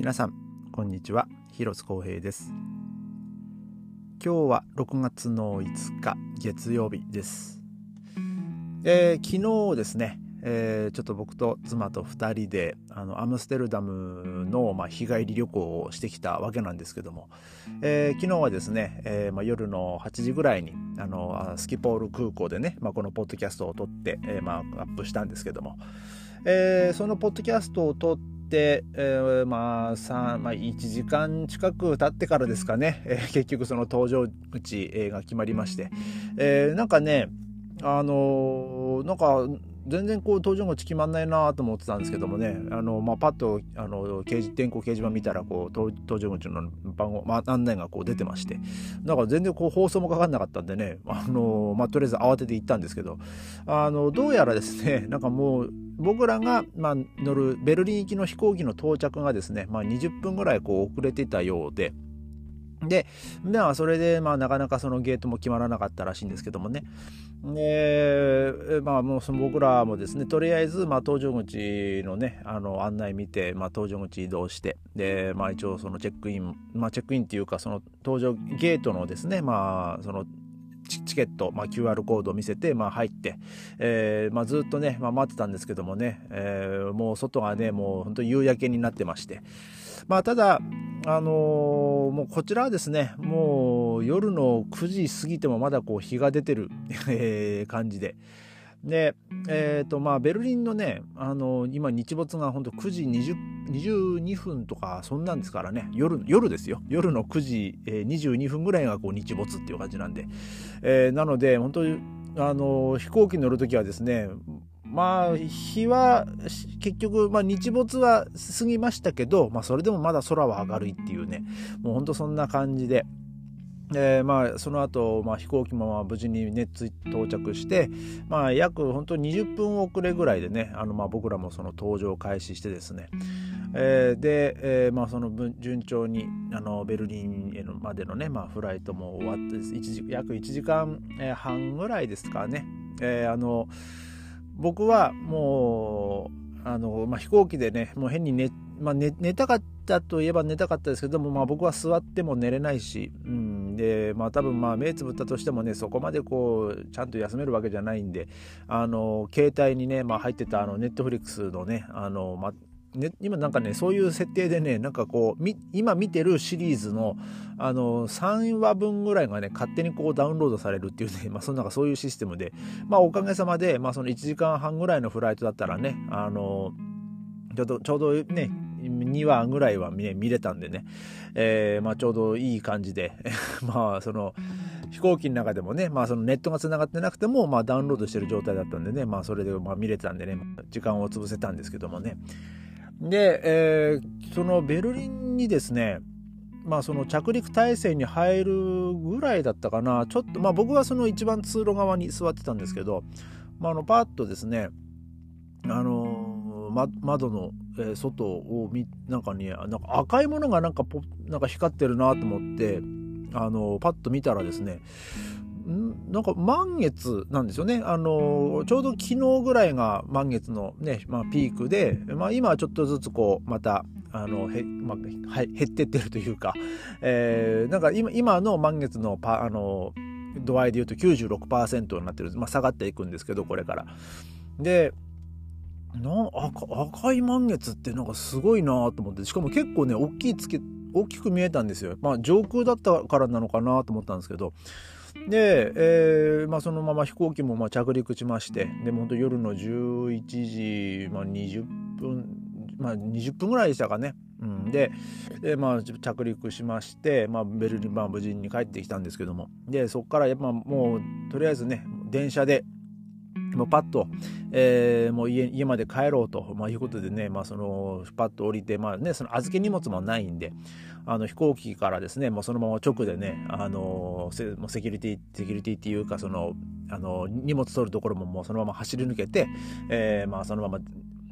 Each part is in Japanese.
皆さんこんにちは。広津光平です。今日は6月の5日月曜日です、えー、昨日ですね、えー、ちょっと僕と妻と2人であのアムステルダムの、まあ、日帰り旅行をしてきたわけなんですけども、えー、昨日はですね、えーまあ、夜の8時ぐらいにあのスキポール空港でね、まあ、このポッドキャストを撮って、えーまあ、アップしたんですけども、えー、そのポッドキャストを撮って、えー、まあ3、まあ、1時間近く経ってからですかね、えー、結局その搭乗口が決まりまして、えー、なんかねあのー、なんか全然こう搭乗口決まんないなと思ってたんですけどもね。あの、まあ、パッとあの掲示電光掲示板見たらこう搭乗口の番号、まあ、案内がこう出てまして。だから全然こう放送もかかんなかったんでね。あの、まあ、とりあえず慌てて行ったんですけど。あのどうやらですねなんかもう僕らが、まあ、乗るベルリン行きの飛行機の到着がですね、まあ、20分ぐらいこう遅れてたようで。で、まあ、それで、まあ、なかなかそのゲートも決まらなかったらしいんですけどもね。で、まあ、もうその僕らもですね、とりあえず、まあ、搭乗口のね、あの、案内見て、まあ、搭乗口移動して、で、まあ、一応、そのチェックイン、まあ、チェックインっていうか、その搭乗ゲートのですね、まあ、その、チケット、まあ、QR コードを見せて、まあ、入って、えーまあ、ずっとね、まあ、待ってたんですけどもね、えー、もう外がねもう本当に夕焼けになってまして、まあ、ただ、あのー、もうこちらはですねもう夜の9時過ぎてもまだこう日が出てる 感じで。で、えっ、ー、と、まあ、ベルリンのね、あの、今、日没が本当9時20 22分とか、そんなんですからね、夜、夜ですよ。夜の9時、えー、22分ぐらいがこう日没っていう感じなんで。えー、なので、本当に、あの、飛行機乗るときはですね、まあ、日は、結局、まあ、日没は過ぎましたけど、まあ、それでもまだ空は明るいっていうね、もう本当そんな感じで、えー、まあその後、まあ飛行機もまあ無事にね到着して、まあ、約本当に20分遅れぐらいでねあのまあ僕らもその搭乗開始してですね、えー、で、えー、まあその順調にあのベルリンへのまでのね、まあ、フライトも終わって1時約1時間半ぐらいですかね、えー、あの僕はもうあの、まあ、飛行機でねもう変に寝,、まあ寝、たかったといえば寝たかったですけども、まあ、僕は座っても寝れないし、うん、でまあ多分まあ目つぶったとしてもねそこまでこうちゃんと休めるわけじゃないんであの携帯にね、まあ、入ってたあのネットフリックスのねあの、まあね、今なんかねそういう設定でねなんかこう今見てるシリーズのあの3話分ぐらいがね勝手にこうダウンロードされるっていうね、まあ、そのなかそういうシステムでまあおかげさまで、まあ、その1時間半ぐらいのフライトだったらねあのちょうどちょうどね2話ぐらいは見,、見れたんでね、えーまあ、ちょうどいい感じで。まあその飛行機の中でもね、まあ、そのネットがつながってなくても、まあ、ダウンロードしてる状態だったんでね、まあ、それでまあ見れたんでね時間を潰せたんですけどもね。で、えー、そのベルリンにですねまあその着陸態勢に入るぐらいだったかな。ちょっとまあ僕はその一番通路側に座ってたんですけど、まあ、あのパッとですねあのま、窓の、えー、外を見なんかねなんか赤いものがなんかポなんか光ってるなと思ってあのパッと見たらですねなんか満月なんですよね。あのちょうど昨日ぐらいが満月のね、まあ、ピークで、まあ、今はちょっとずつこうまたあのへ、まあ、はい、減ってってるというか、えー、なんか今今の満月のパあの度合いで言うと96%になってる、まあ、下がっていくんですけどこれから。でな赤赤い満月ってなんかすごいなと思って。しかも結構ね大きい月大きく見えたんですよ。まあ上空だったからなのかなと思ったんですけど。で、えーまあ、そのまま飛行機もまあ着陸しまして。でも本当夜の11時、まあ、20分まあ20分ぐらいでしたかね、うん、でで、まあ、着陸しまして、まあ、ベルリン、まあ、無事に帰ってきたんですけども。でそこからやっぱもうとりあえずね電車でもうパッと、えー、もう家家まで帰ろうと、まあ、いうことでね、まあ、そのパッと降りて、まあね、その預け荷物もないんであの飛行機からですねもうそのまま直でねあのセセキュリティセキュリティっていうかそのあの荷物取るところももうそのまま走り抜けて、えーまあ、そのまま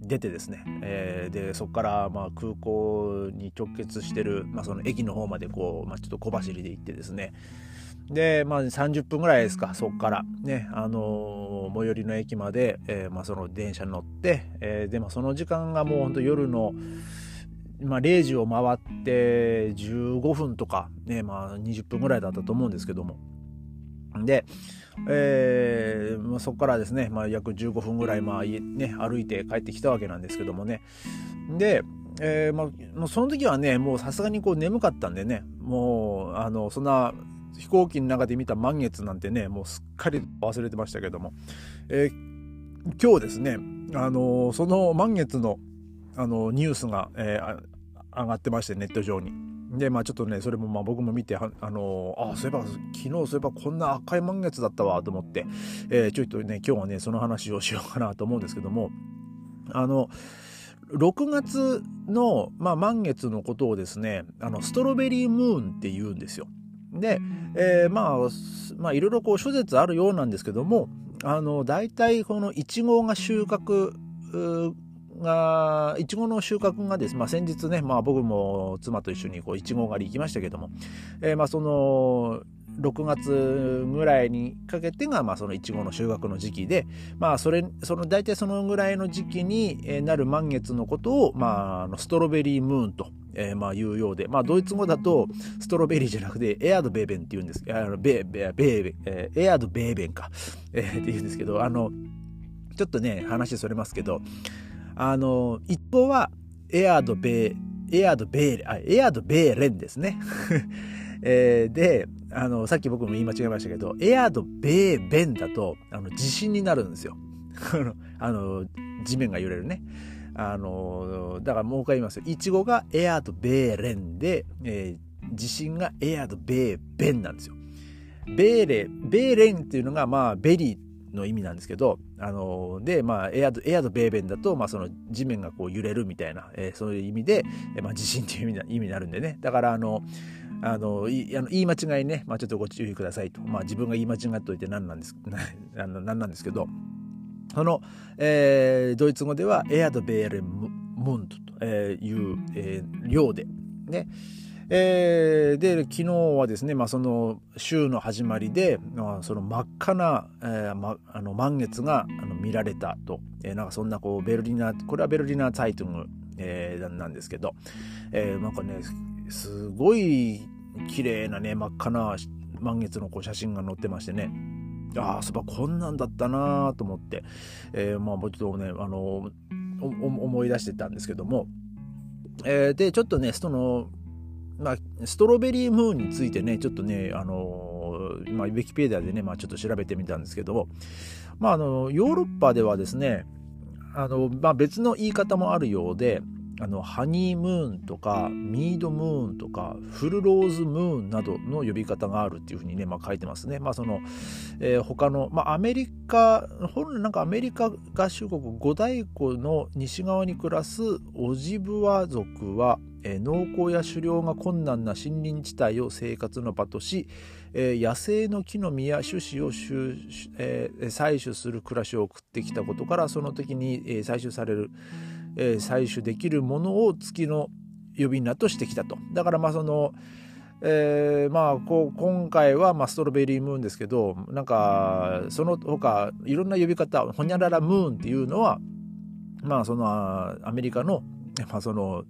出てですね、えー、でそこからまあ空港に直結してる、まあ、その駅の方までこう、まあ、ちょっと小走りで行ってですねで、まあ、30分ぐらいですか、そこから、ね、あのー、最寄りの駅まで、えー、まあ、その電車に乗って、えー、で、もその時間がもう本当夜のまあ、0時を回って15分とか、ねまあ、20分ぐらいだったと思うんですけども。で、えーまあ、そこからですね、まあ、約15分ぐらい、まあね、歩いて帰ってきたわけなんですけどもね。で、えーまあ、その時はねもうさすがにこう眠かったんでねもうあのそんな飛行機の中で見た満月なんてねもうすっかり忘れてましたけども、えー、今日ですねあのその満月のあのニュースが、えー、上がってましてネット上に。でまあちょっとねそれもまあ僕も見てあのあそういえば昨日そういえばこんな赤い満月だったわと思って、えー、ちょっとね今日はねその話をしようかなと思うんですけどもあの6月の、まあ、満月のことをですねあのストロベリームーンって言うんですよ。で、えー、まあまあいろいろこう諸説あるようなんですけどもあの大体このイチゴが収穫がいちごの収穫がですね、まあ、先日ね、まあ、僕も妻と一緒にこういちご狩り行きましたけども、えー、まあその6月ぐらいにかけてが、まあ、そのいちごの収穫の時期で、まあ、それ、その大体そのぐらいの時期になる満月のことを、まあ、ストロベリームーンと、えー、まあ言うようで、まあ、ドイツ語だとストロベリーじゃなくてエアードベーベンって言うんです、あのベーベーベーベえー、エアドベーベンか、えー、って言うんですけど、あの、ちょっとね、話それますけど、あの、一方はエアードベー、エアードベーレン、あ、エアドベーレンですね。えー、で、あの、さっき僕も言い間違えましたけど、エアードベーベンだと、あの、地震になるんですよ。あの、地面が揺れるね。あの、だからもう一回言いますよ。いちごがエアードベーレンで、えー、地震がエアードベーベンなんですよ。Beere、Beeren っていうのが、まあ、ベリーの意味なんですけど、あの、で、まあ、 Erd、Erdbeben だと、まあ、その地面がこう揺れるみたいな、えー、そういう意味で、えー、まあ、地震っていう意味な意味になるんでね。だから、あの、あのいあの言い間違いね、まあ、ちょっとご注意くださいと、まあ、自分が言い間違っといて何なんです あの何なんですけどその、えー、ドイツ語では Erdbeermond という、えー、量で。ね。えー、で昨日はですね、まあ、その週の始まりで、まあ、その真っ赤な、えーま、あの満月があの見られたと、えー、なんかそんなこうベルリナこれはベルリナ・ツァイトング、えー、なんですけど、えー、なんかねすごい綺麗なね、真っ赤な満月のこう写真が載ってましてね。ああ、そういえばこんなんだったなと思って、えー、まあ、もうちょっとね、あの、思い出してたんですけども、えー、で、ちょっとね、その、まあ、ストロベリームーンについてね、ちょっとね、あの、まあ、ウィキペディアでね、まあ、ちょっと調べてみたんですけども、まあ、あの、ヨーロッパではですね、あの、まあ、別の言い方もあるようで、あのハニームーンとかミードムーンとかフルローズムーンなどの呼び方があるっていうふうにね、まあ、書いてますね。まあその、えー、他の、まあ、アメリカ本来なんかアメリカ合衆国五大湖の西側に暮らすオジブワ族は、えー、農耕や狩猟が困難な森林地帯を生活の場とし、野生の木の実や種子を、えー、採取する暮らしを送ってきたことからその時に、えー、採取される、えー、採取できるものを月の呼び名としてきたと。だからまあその、えー、まあこう今回はまあストロベリームーンですけどなんかその他いろんな呼び方ホニャララムーンっていうのはまあそのアメリカの,、まあ、その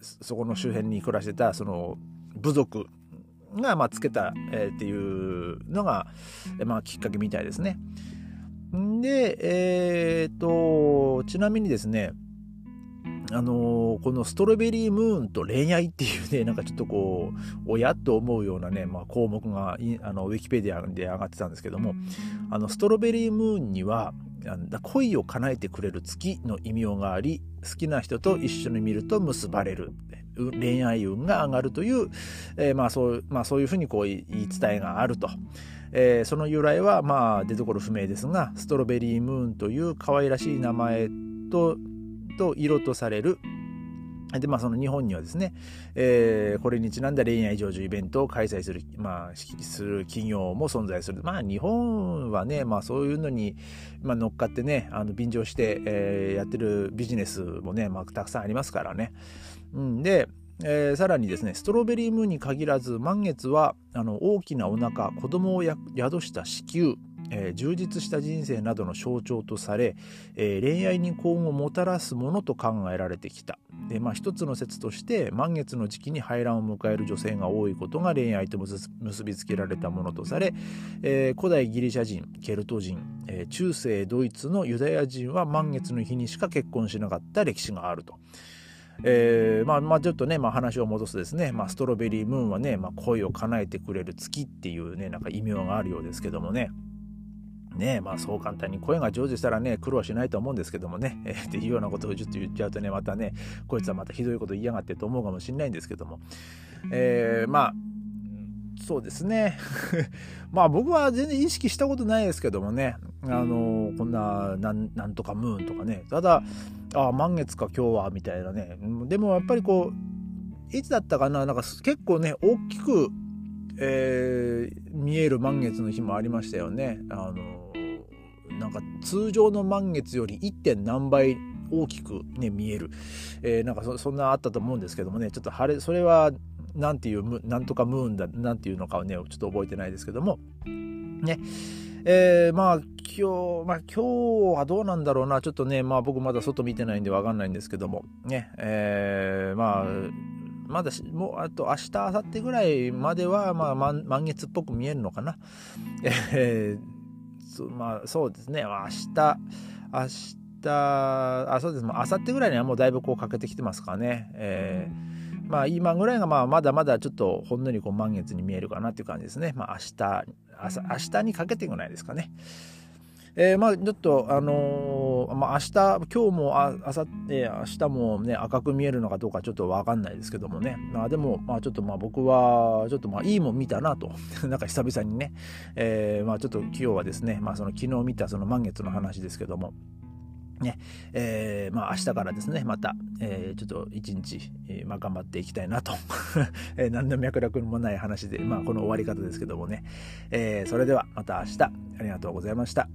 そこの周辺に暮らしてたその部族がまあつけた、えー、っていうのが、まあ、きっかけみたいですね。で、えっ、ー、とちなみにですねあのー、このストロベリームーンと恋愛っていうね、なんかちょっとこう、親と思うようなね、まあ、項目があのウィキペディアで上がってたんですけども、あのストロベリームーンには、恋を叶えてくれる月の異名があり、好きな人と一緒に見ると結ばれる。恋愛運が上がるという、えー、まあそう、まあそういうふうにこう言い伝えがあると。えー、その由来はまあ出所不明ですが、ストロベリームーンという可愛らしい名前とと色とされるで、まあ、その日本にはですね、えー、これにちなんだ恋愛成就イベントを開催する、まあ、する企業も存在する。まあ、日本はね、まあ、そういうのに、まあ、乗っかってね、あの、便乗して、えー、やってるビジネスもね、まあ、たくさんありますからね。うん、で、えー、さらにですね、ストロベリームーンに限らず、満月は、あの、大きなお腹、子供を宿した子宮、えー、充実した人生などの象徴とされ、えー、恋愛に幸運をもたらすものと考えられてきたで、まあ、一つの説として満月の時期に排卵を迎える女性が多いことが恋愛と結びつけられたものとされ、えー、古代ギリシャ人ケルト人、え、中世ドイツのユダヤ人は満月の日にしか結婚しなかった歴史があると。えー、まあ、まあちょっとね、まあ、話を戻すですね、まあ、ストロベリームーンはね、まあ、恋を叶えてくれる月っていうねなんか異名があるようですけどもねねまあそう簡単に声が成就したらね苦労しないと思うんですけどもね、えー、っていうようなことをちょっと言っちゃうとねまたねこいつはまたひどいこと言いやがってと思うかもしれないんですけども、えー、まあそうですね。まあ僕は全然意識したことないですけどもね。あのこんななんとかムーンとかね。ただあ満月か今日はみたいなね。でもやっぱりこういつだったかな？なんか結構ね大きく、えー、見える満月の日もありましたよね。あのなんか通常の満月より 1. 点何倍大きくね見える、えー、なんかそんなあったと思うんですけどもねちょっと晴れそれはなんていうなんとかムーンだなんていうのかはねちょっと覚えてないですけどもねえー、まあ今日、まあ今日はどうなんだろうな。ちょっとね、まあ僕まだ外見てないんでわかんないんですけども、ね、えー、まあ、まだもうあと明日、明後日ぐらいまでは、まあ満月っぽく見えるのかな。えー、まあそうですね、明日、明日、あ、そうです、明後日ぐらいにはもうだいぶこう欠けてきてますからね。えーまあ今ぐらいがまあまだまだちょっとほんのりこう満月に見えるかなっていう感じですね。まあ明日、明日にかけてぐらいですかね。えー、まあちょっとあのー、まあ明日今日もああさって明日もね赤く見えるのかどうかちょっと分かんないですけどもね。まあでもまあちょっとまあ僕はちょっとまあいいもん見たなと。なんか久々にね、えー、まあちょっと今日はですねまあその昨日見たその満月の話ですけども。ね。えー、まあ明日からですねまた、えー、ちょっと一日、えー、まあ、頑張っていきたいなと、えー、何の脈絡もない話で、まあ、この終わり方ですけどもね、え、それではまた明日。ありがとうございました。